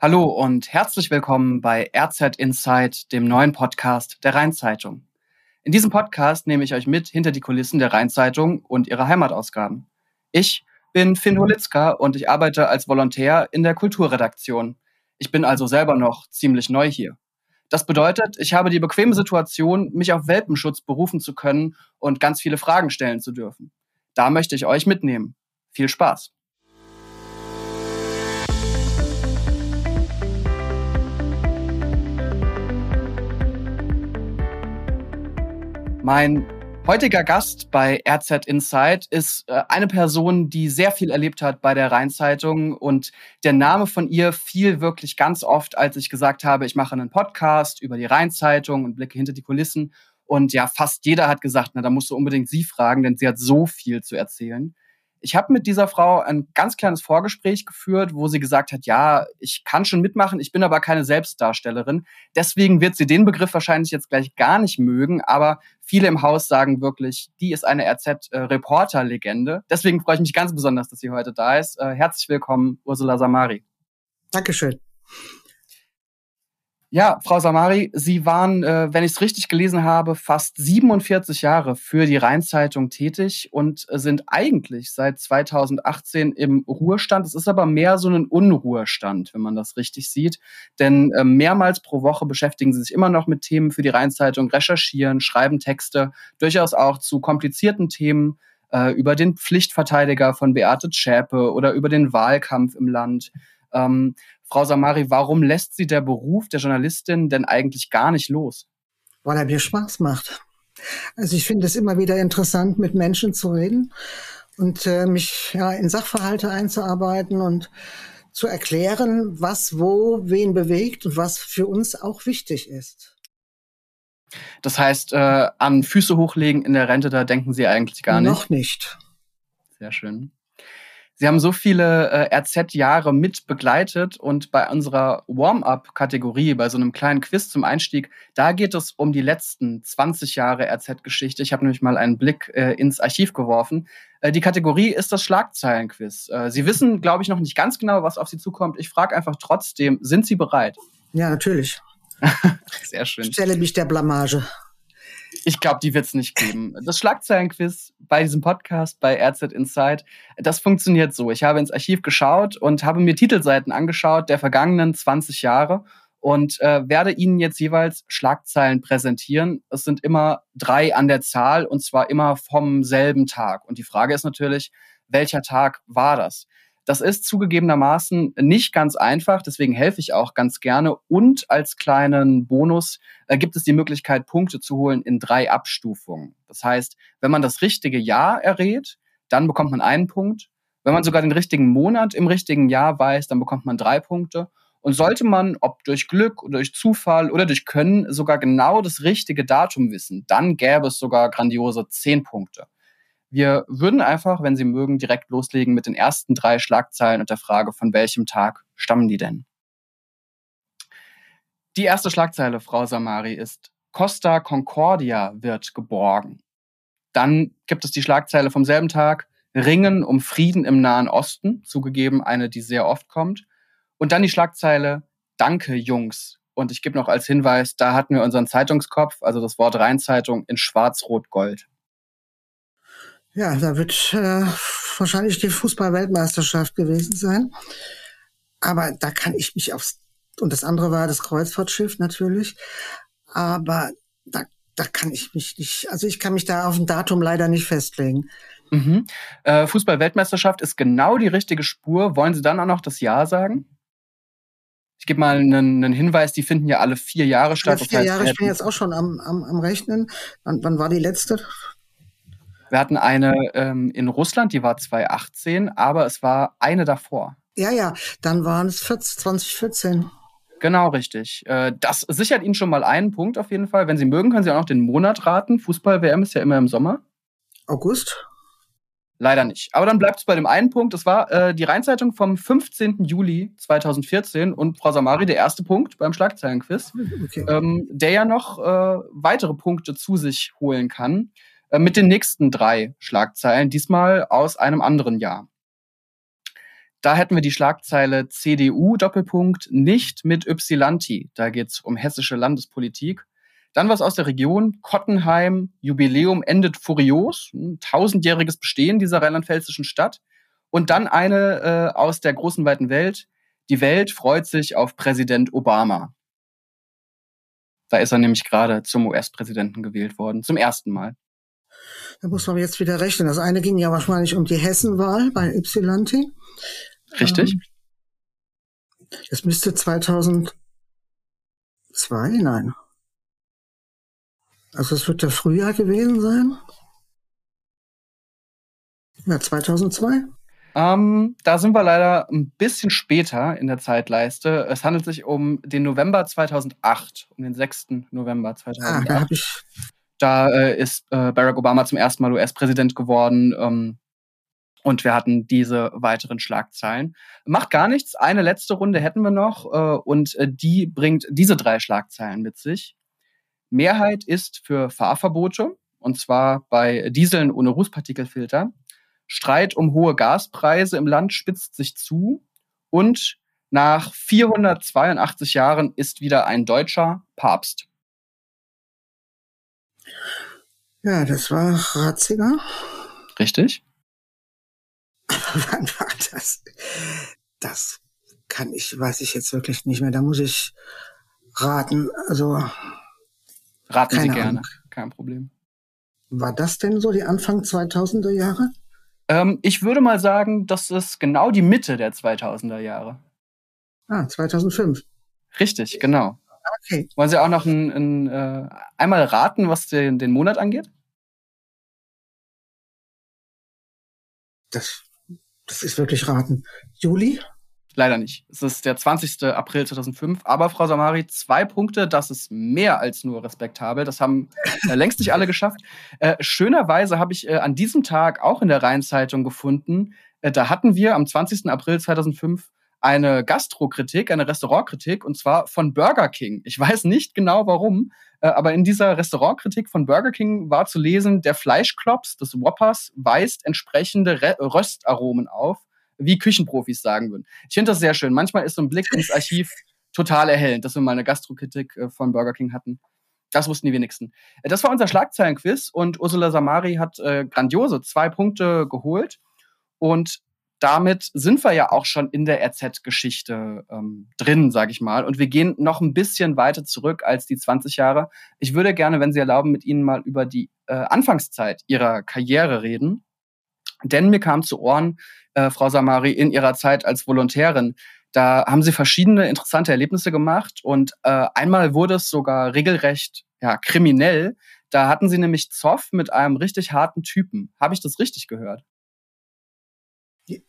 Hallo und herzlich willkommen bei RZ Insight, dem neuen Podcast der Rheinzeitung. In diesem Podcast nehme ich euch mit hinter die Kulissen der Rheinzeitung und ihrer Heimatausgaben. Ich bin Finn Holitzka und ich arbeite als Volontär in der Kulturredaktion. Ich bin also selber noch ziemlich neu hier. Das bedeutet, ich habe die bequeme Situation, mich auf Welpenschutz berufen zu können und ganz viele Fragen stellen zu dürfen. Da möchte ich euch mitnehmen. Viel Spaß! Mein heutiger Gast bei RZ Insight ist äh, eine Person, die sehr viel erlebt hat bei der Rheinzeitung und der Name von ihr fiel wirklich ganz oft, als ich gesagt habe, ich mache einen Podcast über die Rheinzeitung und blicke hinter die Kulissen. Und ja, fast jeder hat gesagt, na, da musst du unbedingt sie fragen, denn sie hat so viel zu erzählen. Ich habe mit dieser Frau ein ganz kleines Vorgespräch geführt, wo sie gesagt hat, ja, ich kann schon mitmachen, ich bin aber keine Selbstdarstellerin. Deswegen wird sie den Begriff wahrscheinlich jetzt gleich gar nicht mögen, aber viele im Haus sagen wirklich, die ist eine RZ-Reporter-Legende. Deswegen freue ich mich ganz besonders, dass sie heute da ist. Äh, herzlich willkommen, Ursula Samari. Dankeschön. Ja, Frau Samari, Sie waren, äh, wenn ich es richtig gelesen habe, fast 47 Jahre für die Rheinzeitung tätig und äh, sind eigentlich seit 2018 im Ruhestand. Es ist aber mehr so ein Unruhestand, wenn man das richtig sieht. Denn äh, mehrmals pro Woche beschäftigen Sie sich immer noch mit Themen für die Rheinzeitung, recherchieren, schreiben Texte, durchaus auch zu komplizierten Themen über den Pflichtverteidiger von Beate Zschäpe oder über den Wahlkampf im Land. Ähm, Frau Samari, warum lässt Sie der Beruf der Journalistin denn eigentlich gar nicht los? Weil er mir Spaß macht. Also ich finde es immer wieder interessant, mit Menschen zu reden und äh, mich ja, in Sachverhalte einzuarbeiten und zu erklären, was wo wen bewegt und was für uns auch wichtig ist. Das heißt, äh, an Füße hochlegen in der Rente, da denken Sie eigentlich gar nicht? Noch nicht. Sehr schön. Sie haben so viele äh, RZ-Jahre mit begleitet und bei unserer Warm-up-Kategorie, bei so einem kleinen Quiz zum Einstieg, da geht es um die letzten 20 Jahre RZ-Geschichte. Ich habe nämlich mal einen Blick äh, ins Archiv geworfen. Äh, die Kategorie ist das Schlagzeilen-Quiz. Äh, Sie wissen, glaube ich, noch nicht ganz genau, was auf Sie zukommt. Ich frage einfach trotzdem, sind Sie bereit? Ja, natürlich. Sehr schön. Ich stelle mich der Blamage. Ich glaube, die wird es nicht geben. Das Schlagzeilenquiz bei diesem Podcast, bei RZ Insight, das funktioniert so. Ich habe ins Archiv geschaut und habe mir Titelseiten angeschaut der vergangenen 20 Jahre und äh, werde Ihnen jetzt jeweils Schlagzeilen präsentieren. Es sind immer drei an der Zahl und zwar immer vom selben Tag. Und die Frage ist natürlich, welcher Tag war das? Das ist zugegebenermaßen nicht ganz einfach, deswegen helfe ich auch ganz gerne. Und als kleinen Bonus äh, gibt es die Möglichkeit, Punkte zu holen in drei Abstufungen. Das heißt, wenn man das richtige Jahr errät, dann bekommt man einen Punkt. Wenn man sogar den richtigen Monat im richtigen Jahr weiß, dann bekommt man drei Punkte. Und sollte man, ob durch Glück oder durch Zufall oder durch Können, sogar genau das richtige Datum wissen, dann gäbe es sogar grandiose zehn Punkte. Wir würden einfach, wenn Sie mögen, direkt loslegen mit den ersten drei Schlagzeilen und der Frage, von welchem Tag stammen die denn? Die erste Schlagzeile, Frau Samari, ist Costa Concordia wird geborgen. Dann gibt es die Schlagzeile vom selben Tag, Ringen um Frieden im Nahen Osten, zugegeben eine, die sehr oft kommt. Und dann die Schlagzeile, Danke, Jungs. Und ich gebe noch als Hinweis, da hatten wir unseren Zeitungskopf, also das Wort Rheinzeitung in Schwarz-Rot-Gold. Ja, da wird äh, wahrscheinlich die Fußball-Weltmeisterschaft gewesen sein. Aber da kann ich mich aufs, und das andere war das Kreuzfahrtschiff natürlich. Aber da, da kann ich mich nicht, also ich kann mich da auf ein Datum leider nicht festlegen. Mhm. Äh, Fußball-Weltmeisterschaft ist genau die richtige Spur. Wollen Sie dann auch noch das Jahr sagen? Ich gebe mal einen, einen, Hinweis, die finden ja alle vier Jahre statt. Alle vier Jahre, ich bin jetzt auch schon am, am, am Rechnen. Wann, wann war die letzte? Wir hatten eine ähm, in Russland, die war 2018, aber es war eine davor. Ja, ja, dann waren es 2014. Genau, richtig. Äh, das sichert Ihnen schon mal einen Punkt auf jeden Fall. Wenn Sie mögen, können Sie auch noch den Monat raten. Fußball-WM ist ja immer im Sommer. August? Leider nicht. Aber dann bleibt es bei dem einen Punkt. Das war äh, die Rheinzeitung vom 15. Juli 2014 und Frau Samari der erste Punkt beim Schlagzeilenquiz, okay. ähm, der ja noch äh, weitere Punkte zu sich holen kann. Äh, mit den nächsten drei Schlagzeilen, diesmal aus einem anderen Jahr. Da hätten wir die Schlagzeile CDU Doppelpunkt nicht mit Ypsilanti. Da geht es um hessische Landespolitik. Dann was aus der Region. Kottenheim, Jubiläum endet furios. Ein tausendjähriges Bestehen dieser rheinland-pfälzischen Stadt. Und dann eine äh, aus der großen weiten Welt. Die Welt freut sich auf Präsident Obama. Da ist er nämlich gerade zum US-Präsidenten gewählt worden, zum ersten Mal. Da muss man jetzt wieder rechnen. Das eine ging ja wahrscheinlich um die Hessenwahl bei Ypsilanti. Richtig. Ähm, das müsste 2002, nein. Also es wird der Frühjahr gewesen sein. Ja, 2002. Ähm, da sind wir leider ein bisschen später in der Zeitleiste. Es handelt sich um den November 2008, um den 6. November 2008. Ah, da habe ich. Da äh, ist äh, Barack Obama zum ersten Mal US-Präsident geworden. Ähm, und wir hatten diese weiteren Schlagzeilen. Macht gar nichts. Eine letzte Runde hätten wir noch. Äh, und äh, die bringt diese drei Schlagzeilen mit sich. Mehrheit ist für Fahrverbote. Und zwar bei Dieseln ohne Rußpartikelfilter. Streit um hohe Gaspreise im Land spitzt sich zu und nach 482 Jahren ist wieder ein deutscher Papst. Ja, das war Ratzinger. Richtig. Wann war das? Das kann ich, weiß ich jetzt wirklich nicht mehr. Da muss ich raten. Also. Raten Sie gerne. Ahnung. Kein Problem. War das denn so die Anfang 2000er Jahre? Ähm, ich würde mal sagen, das ist genau die Mitte der 2000er Jahre. Ah, 2005. Richtig, genau. Okay. Wollen Sie auch noch ein, ein, äh, einmal raten, was den, den Monat angeht? Das, das ist wirklich raten. Juli? Leider nicht. Es ist der 20. April 2005. Aber Frau Samari, zwei Punkte, das ist mehr als nur respektabel. Das haben äh, längst nicht alle geschafft. Äh, schönerweise habe ich äh, an diesem Tag auch in der Rheinzeitung gefunden, äh, da hatten wir am 20. April 2005 eine Gastrokritik, eine Restaurantkritik, und zwar von Burger King. Ich weiß nicht genau warum, äh, aber in dieser Restaurantkritik von Burger King war zu lesen, der Fleischklops des Whoppers weist entsprechende Re Röstaromen auf wie Küchenprofis sagen würden. Ich finde das sehr schön. Manchmal ist so ein Blick ins Archiv total erhellend, dass wir mal eine Gastrokritik äh, von Burger King hatten. Das wussten die wenigsten. Äh, das war unser Schlagzeilenquiz und Ursula Samari hat äh, grandiose zwei Punkte geholt. Und damit sind wir ja auch schon in der RZ-Geschichte ähm, drin, sage ich mal. Und wir gehen noch ein bisschen weiter zurück als die 20 Jahre. Ich würde gerne, wenn Sie erlauben, mit Ihnen mal über die äh, Anfangszeit Ihrer Karriere reden. Denn mir kam zu Ohren, äh, Frau Samari, in Ihrer Zeit als Volontärin, da haben Sie verschiedene interessante Erlebnisse gemacht und äh, einmal wurde es sogar regelrecht ja, kriminell. Da hatten Sie nämlich Zoff mit einem richtig harten Typen. Habe ich das richtig gehört?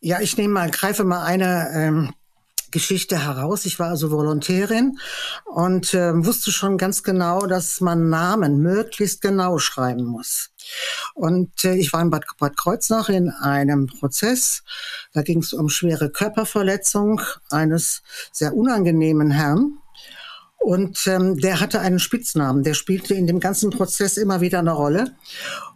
Ja, ich nehme mal, greife mal eine ähm, Geschichte heraus. Ich war also Volontärin und äh, wusste schon ganz genau, dass man Namen möglichst genau schreiben muss. Und äh, ich war in Bad, Bad Kreuznach in einem Prozess. Da ging es um schwere Körperverletzung eines sehr unangenehmen Herrn. Und ähm, der hatte einen Spitznamen, der spielte in dem ganzen Prozess immer wieder eine Rolle.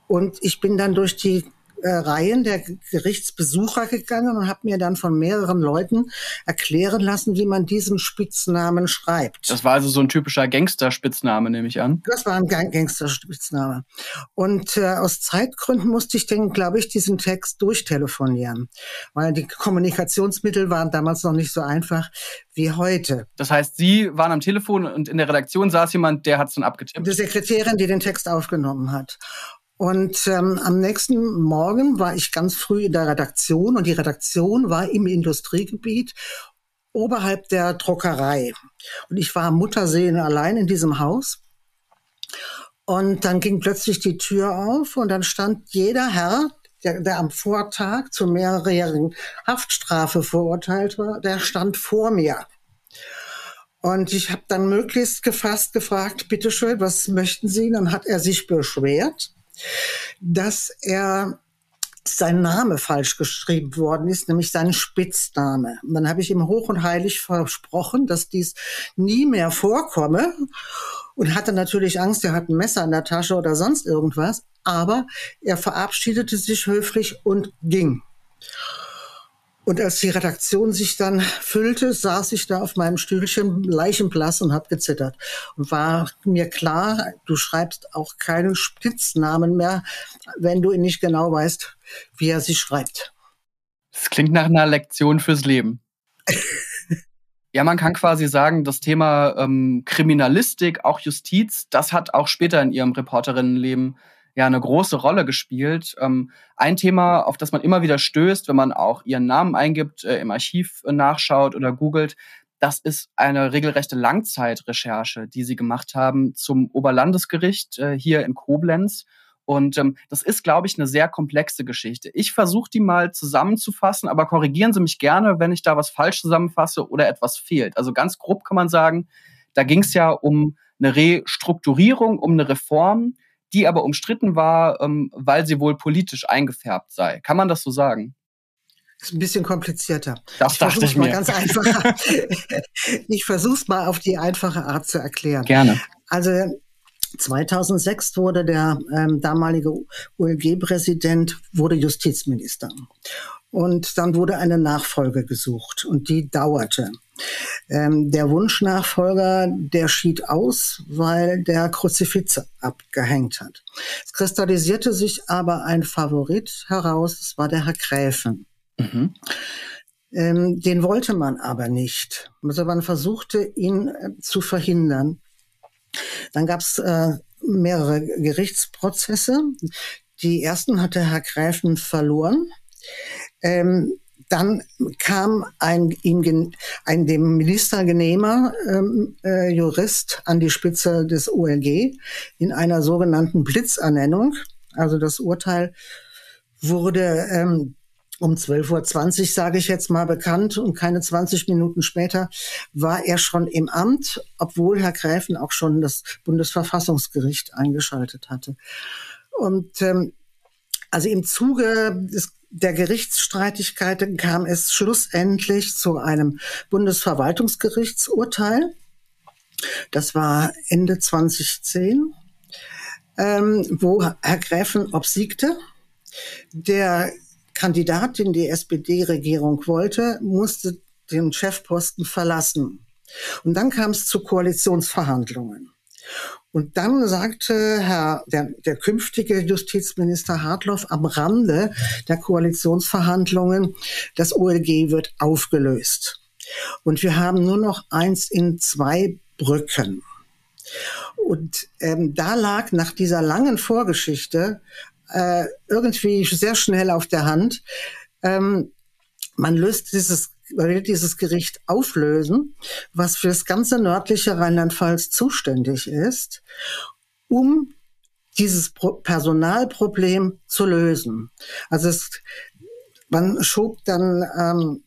Und ich bin dann durch die äh, Reihen der Gerichtsbesucher gegangen und habe mir dann von mehreren Leuten erklären lassen, wie man diesen Spitznamen schreibt. Das war also so ein typischer Gangster-Spitzname, nehme ich an. Das war ein Gangster-Spitzname. Und äh, aus Zeitgründen musste ich den, glaube ich, diesen Text durchtelefonieren, weil die Kommunikationsmittel waren damals noch nicht so einfach wie heute. Das heißt, Sie waren am Telefon und in der Redaktion saß jemand, der hat es dann abgetippt. Die Sekretärin, die den Text aufgenommen hat. Und ähm, am nächsten Morgen war ich ganz früh in der Redaktion und die Redaktion war im Industriegebiet oberhalb der Druckerei. Und ich war Muttersehen allein in diesem Haus. Und dann ging plötzlich die Tür auf und dann stand jeder Herr, der, der am Vortag zu mehrjährigen Haftstrafe verurteilt war, der stand vor mir. Und ich habe dann möglichst gefasst gefragt, bitteschön, was möchten Sie? Dann hat er sich beschwert dass er sein Name falsch geschrieben worden ist, nämlich sein Spitzname. Und dann habe ich ihm hoch und heilig versprochen, dass dies nie mehr vorkomme und hatte natürlich Angst, er hat ein Messer in der Tasche oder sonst irgendwas, aber er verabschiedete sich höflich und ging. Und als die Redaktion sich dann füllte, saß ich da auf meinem Stühlchen leichenblass und habe gezittert. Und war mir klar, du schreibst auch keinen Spitznamen mehr, wenn du nicht genau weißt, wie er sie schreibt. Das klingt nach einer Lektion fürs Leben. ja, man kann quasi sagen, das Thema ähm, Kriminalistik, auch Justiz, das hat auch später in ihrem Reporterinnenleben ja eine große Rolle gespielt. Ähm, ein Thema, auf das man immer wieder stößt, wenn man auch ihren Namen eingibt, äh, im Archiv nachschaut oder googelt, das ist eine regelrechte Langzeitrecherche, die sie gemacht haben zum Oberlandesgericht äh, hier in Koblenz. Und ähm, das ist, glaube ich, eine sehr komplexe Geschichte. Ich versuche die mal zusammenzufassen, aber korrigieren Sie mich gerne, wenn ich da was falsch zusammenfasse oder etwas fehlt. Also ganz grob kann man sagen, da ging es ja um eine Restrukturierung, um eine Reform, die aber umstritten war, ähm, weil sie wohl politisch eingefärbt sei. Kann man das so sagen? Das ist ein bisschen komplizierter. Das ich dachte ich mir. Mal ganz einfach. ich versuche es mal auf die einfache Art zu erklären. Gerne. Also 2006 wurde der ähm, damalige OLG-Präsident wurde Justizminister. Und dann wurde eine Nachfolge gesucht und die dauerte. Ähm, der Wunschnachfolger, der schied aus, weil der Kruzifix abgehängt hat. Es kristallisierte sich aber ein Favorit heraus, das war der Herr Gräfen. Mhm. Ähm, den wollte man aber nicht. Also man versuchte, ihn äh, zu verhindern. Dann gab es äh, mehrere Gerichtsprozesse. Die ersten hatte Herr Gräfen verloren. Ähm, dann kam ein ihm ein dem Minister genehmer ähm, äh, Jurist an die Spitze des OLG in einer sogenannten Blitzernennung. Also das Urteil wurde ähm, um 12.20 Uhr, sage ich jetzt mal, bekannt und keine 20 Minuten später war er schon im Amt, obwohl Herr Gräfen auch schon das Bundesverfassungsgericht eingeschaltet hatte. Und ähm, also im Zuge des der Gerichtsstreitigkeiten kam es schlussendlich zu einem Bundesverwaltungsgerichtsurteil. Das war Ende 2010, ähm, wo Herr Gräfen obsiegte. Der Kandidat, den die SPD-Regierung wollte, musste den Chefposten verlassen. Und dann kam es zu Koalitionsverhandlungen. Und dann sagte Herr, der, der künftige Justizminister Hartloff am Rande der Koalitionsverhandlungen, das OLG wird aufgelöst. Und wir haben nur noch eins in zwei Brücken. Und ähm, da lag nach dieser langen Vorgeschichte äh, irgendwie sehr schnell auf der Hand, ähm, man löst dieses will dieses Gericht auflösen, was für das ganze nördliche Rheinland-Pfalz zuständig ist, um dieses Personalproblem zu lösen. Also es, man schob dann ähm,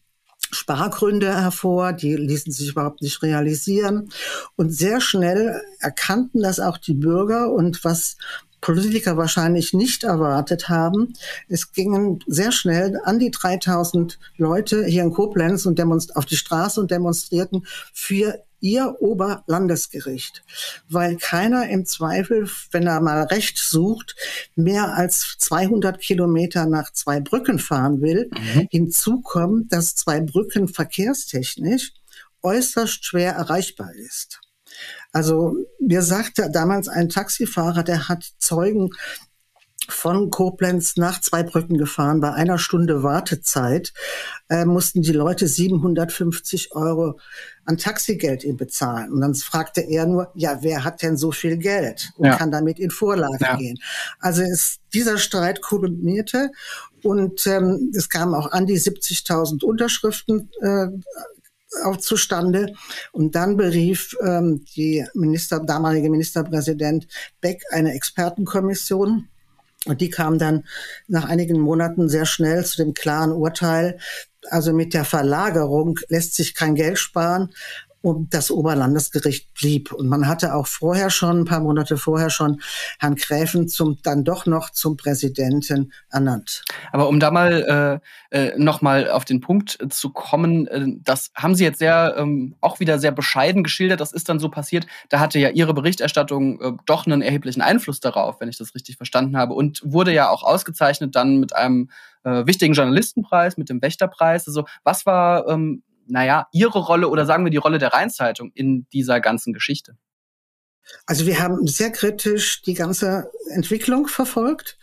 Spargründe hervor, die ließen sich überhaupt nicht realisieren. Und sehr schnell erkannten das auch die Bürger und was Politiker wahrscheinlich nicht erwartet haben. Es gingen sehr schnell an die 3000 Leute hier in Koblenz und auf die Straße und demonstrierten für ihr Oberlandesgericht, weil keiner im Zweifel, wenn er mal Recht sucht, mehr als 200 Kilometer nach zwei Brücken fahren will. Mhm. Hinzu kommt, dass zwei Brücken verkehrstechnisch äußerst schwer erreichbar ist. Also mir sagte damals ein Taxifahrer, der hat Zeugen von Koblenz nach Zweibrücken gefahren. Bei einer Stunde Wartezeit äh, mussten die Leute 750 Euro an Taxigeld ihm bezahlen. Und dann fragte er nur, ja, wer hat denn so viel Geld und ja. kann damit in Vorlage ja. gehen? Also ist dieser Streit kulminierte und ähm, es kamen auch an die 70.000 Unterschriften äh, auch zustande. Und dann berief ähm, die Minister, damalige Ministerpräsident Beck eine Expertenkommission. Und die kam dann nach einigen Monaten sehr schnell zu dem klaren Urteil, also mit der Verlagerung lässt sich kein Geld sparen und das Oberlandesgericht blieb. Und man hatte auch vorher schon, ein paar Monate vorher schon, Herrn Gräfen zum, dann doch noch zum Präsidenten ernannt. Aber um da mal äh, äh, noch mal auf den Punkt zu kommen, äh, das haben Sie jetzt sehr, ähm, auch wieder sehr bescheiden geschildert. Das ist dann so passiert. Da hatte ja Ihre Berichterstattung äh, doch einen erheblichen Einfluss darauf, wenn ich das richtig verstanden habe. Und wurde ja auch ausgezeichnet dann mit einem äh, wichtigen Journalistenpreis, mit dem Wächterpreis. Also was war, ähm, naja, Ihre Rolle oder sagen wir die Rolle der Rheinzeitung in dieser ganzen Geschichte? Also wir haben sehr kritisch die ganze Entwicklung verfolgt.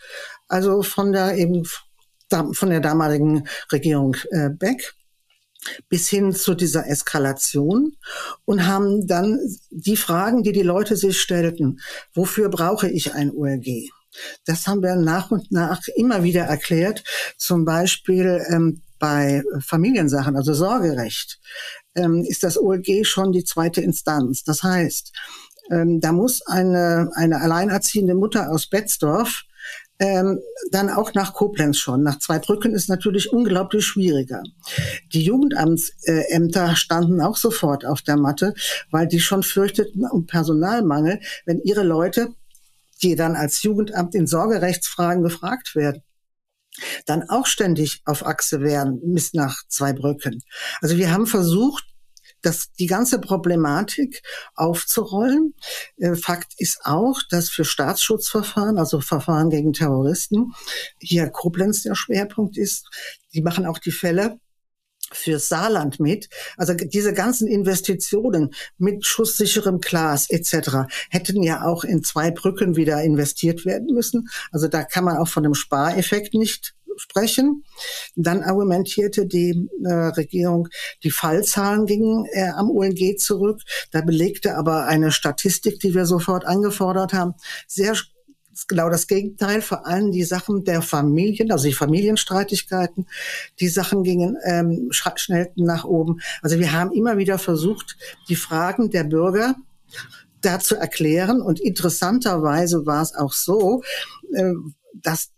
Also von der eben von der damaligen Regierung äh, Beck bis hin zu dieser Eskalation und haben dann die Fragen, die die Leute sich stellten, wofür brauche ich ein OLG? Das haben wir nach und nach immer wieder erklärt, zum Beispiel ähm, bei Familiensachen, also Sorgerecht, ähm, ist das OLG schon die zweite Instanz. Das heißt, ähm, da muss eine, eine alleinerziehende Mutter aus Betzdorf ähm, dann auch nach Koblenz schon. Nach Zweibrücken ist natürlich unglaublich schwieriger. Die Jugendamtsämter standen auch sofort auf der Matte, weil die schon fürchteten um Personalmangel, wenn ihre Leute, die dann als Jugendamt in Sorgerechtsfragen gefragt werden, dann auch ständig auf Achse wären bis nach Zweibrücken. Also wir haben versucht, das, die ganze Problematik aufzurollen. Äh, Fakt ist auch, dass für Staatsschutzverfahren, also Verfahren gegen Terroristen, hier Koblenz der Schwerpunkt ist. Die machen auch die Fälle für Saarland mit. Also diese ganzen Investitionen mit schusssicherem Glas etc. hätten ja auch in zwei Brücken wieder investiert werden müssen. Also da kann man auch von dem Spareffekt nicht sprechen. Dann argumentierte die äh, Regierung, die Fallzahlen gingen äh, am UNG zurück. Da belegte aber eine Statistik, die wir sofort angefordert haben, sehr genau das Gegenteil, vor allem die Sachen der Familien, also die Familienstreitigkeiten, die Sachen gingen ähm, schnell nach oben. Also wir haben immer wieder versucht, die Fragen der Bürger da zu erklären. Und interessanterweise war es auch so, äh, dass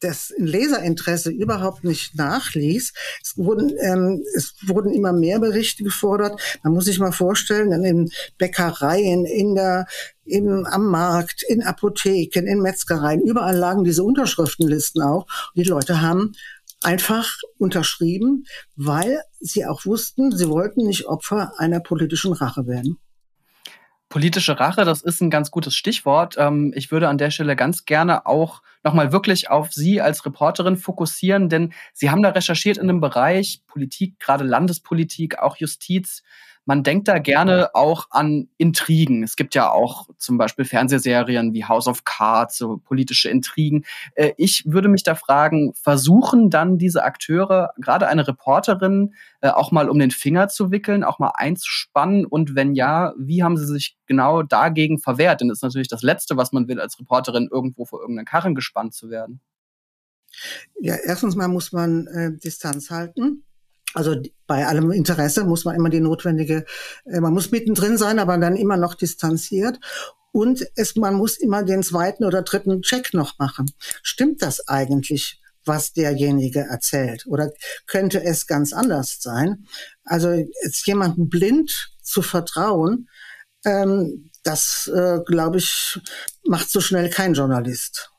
das Leserinteresse überhaupt nicht nachließ. Es wurden, ähm, es wurden immer mehr Berichte gefordert. Man muss sich mal vorstellen, in Bäckereien, in der, in, am Markt, in Apotheken, in Metzgereien, überall lagen diese Unterschriftenlisten auch. Und die Leute haben einfach unterschrieben, weil sie auch wussten, sie wollten nicht Opfer einer politischen Rache werden. Politische Rache, das ist ein ganz gutes Stichwort. Ähm, ich würde an der Stelle ganz gerne auch nochmal wirklich auf Sie als Reporterin fokussieren, denn Sie haben da recherchiert in einem Bereich Politik, gerade Landespolitik, auch Justiz, man denkt da gerne auch an Intrigen. Es gibt ja auch zum Beispiel Fernsehserien wie House of Cards, so politische Intrigen. Äh, ich würde mich da fragen, versuchen dann diese Akteure, gerade eine Reporterin, äh, auch mal um den Finger zu wickeln, auch mal einzuspannen? Und wenn ja, wie haben sie sich genau dagegen verwehrt? Denn das ist natürlich das Letzte, was man will, als Reporterin irgendwo vor irgendeinen Karren gespannt zu werden. Ja, erstens mal muss man äh, Distanz halten. Also bei allem Interesse muss man immer die notwendige, äh, man muss mittendrin sein, aber dann immer noch distanziert. Und es, man muss immer den zweiten oder dritten Check noch machen. Stimmt das eigentlich, was derjenige erzählt? Oder könnte es ganz anders sein? Also jetzt jemandem blind zu vertrauen, ähm, das, äh, glaube ich, macht so schnell kein Journalist.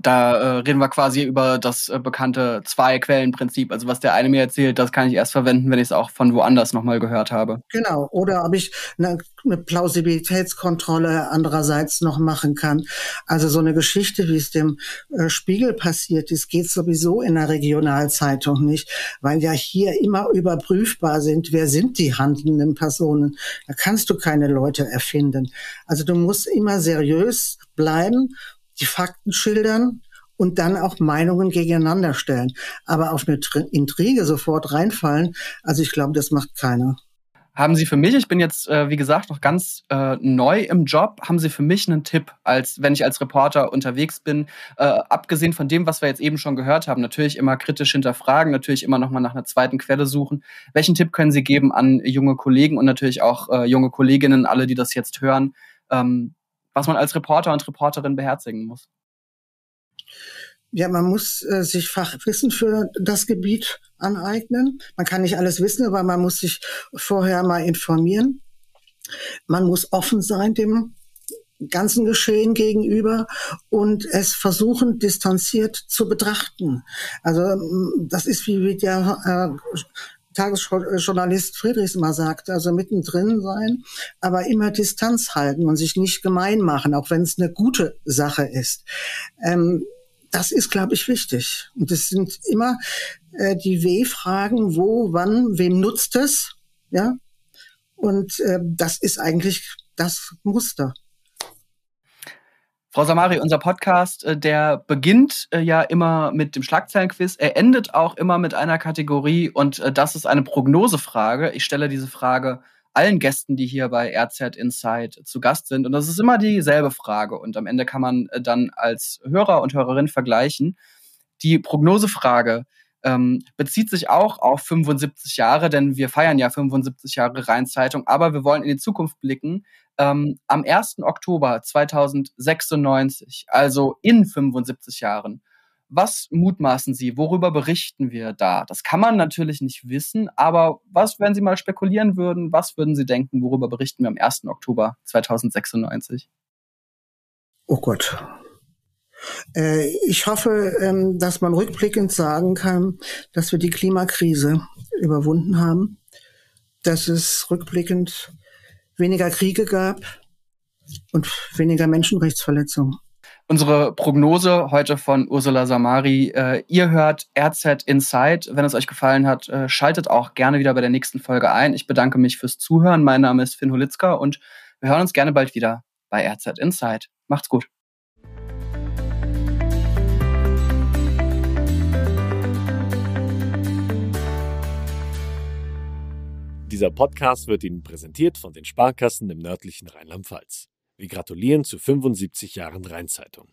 Da äh, reden wir quasi über das äh, bekannte Zwei-Quellen-Prinzip. Also was der eine mir erzählt, das kann ich erst verwenden, wenn ich es auch von woanders nochmal gehört habe. Genau. Oder ob ich eine, eine Plausibilitätskontrolle andererseits noch machen kann. Also so eine Geschichte, wie es dem äh, Spiegel passiert ist, geht sowieso in der Regionalzeitung nicht, weil ja hier immer überprüfbar sind, wer sind die handelnden Personen. Da kannst du keine Leute erfinden. Also du musst immer seriös bleiben die Fakten schildern und dann auch Meinungen gegeneinander stellen. Aber auf eine Intrige sofort reinfallen, also ich glaube, das macht keiner. Haben Sie für mich, ich bin jetzt, äh, wie gesagt, noch ganz äh, neu im Job, haben Sie für mich einen Tipp, als wenn ich als Reporter unterwegs bin, äh, abgesehen von dem, was wir jetzt eben schon gehört haben, natürlich immer kritisch hinterfragen, natürlich immer nochmal nach einer zweiten Quelle suchen. Welchen Tipp können Sie geben an junge Kollegen und natürlich auch äh, junge Kolleginnen, alle, die das jetzt hören, ähm, was man als Reporter und Reporterin beherzigen muss? Ja, man muss äh, sich Fachwissen für das Gebiet aneignen. Man kann nicht alles wissen, aber man muss sich vorher mal informieren. Man muss offen sein dem ganzen Geschehen gegenüber und es versuchen, distanziert zu betrachten. Also das ist wie, wie der äh, Tagesjournalist Friedrichs mal sagt, also mittendrin sein, aber immer Distanz halten und sich nicht gemein machen, auch wenn es eine gute Sache ist. Ähm, das ist, glaube ich, wichtig. Und es sind immer äh, die W-Fragen, wo, wann, wem nutzt es, ja. Und äh, das ist eigentlich das Muster. Frau Samari, unser Podcast, äh, der beginnt äh, ja immer mit dem Schlagzeilenquiz. Er endet auch immer mit einer Kategorie und äh, das ist eine Prognosefrage. Ich stelle diese Frage allen Gästen, die hier bei RZ Insight zu Gast sind. Und das ist immer dieselbe Frage. Und am Ende kann man dann als Hörer und Hörerin vergleichen. Die Prognosefrage ähm, bezieht sich auch auf 75 Jahre, denn wir feiern ja 75 Jahre Rheinzeitung, aber wir wollen in die Zukunft blicken. Ähm, am 1. Oktober 2096, also in 75 Jahren, was mutmaßen Sie? Worüber berichten wir da? Das kann man natürlich nicht wissen, aber was, wenn Sie mal spekulieren würden, was würden Sie denken, worüber berichten wir am 1. Oktober 2096? Oh Gott, ich hoffe, ähm, dass man rückblickend sagen kann, dass wir die Klimakrise überwunden haben, dass es rückblickend weniger Kriege gab und weniger Menschenrechtsverletzungen. Unsere Prognose heute von Ursula Samari. Äh, ihr hört RZ Inside. Wenn es euch gefallen hat, äh, schaltet auch gerne wieder bei der nächsten Folge ein. Ich bedanke mich fürs Zuhören. Mein Name ist Finn Holitzka und wir hören uns gerne bald wieder bei RZ Inside. Macht's gut. Dieser Podcast wird Ihnen präsentiert von den Sparkassen im nördlichen Rheinland-Pfalz. Wir gratulieren zu 75 Jahren Rheinzeitung.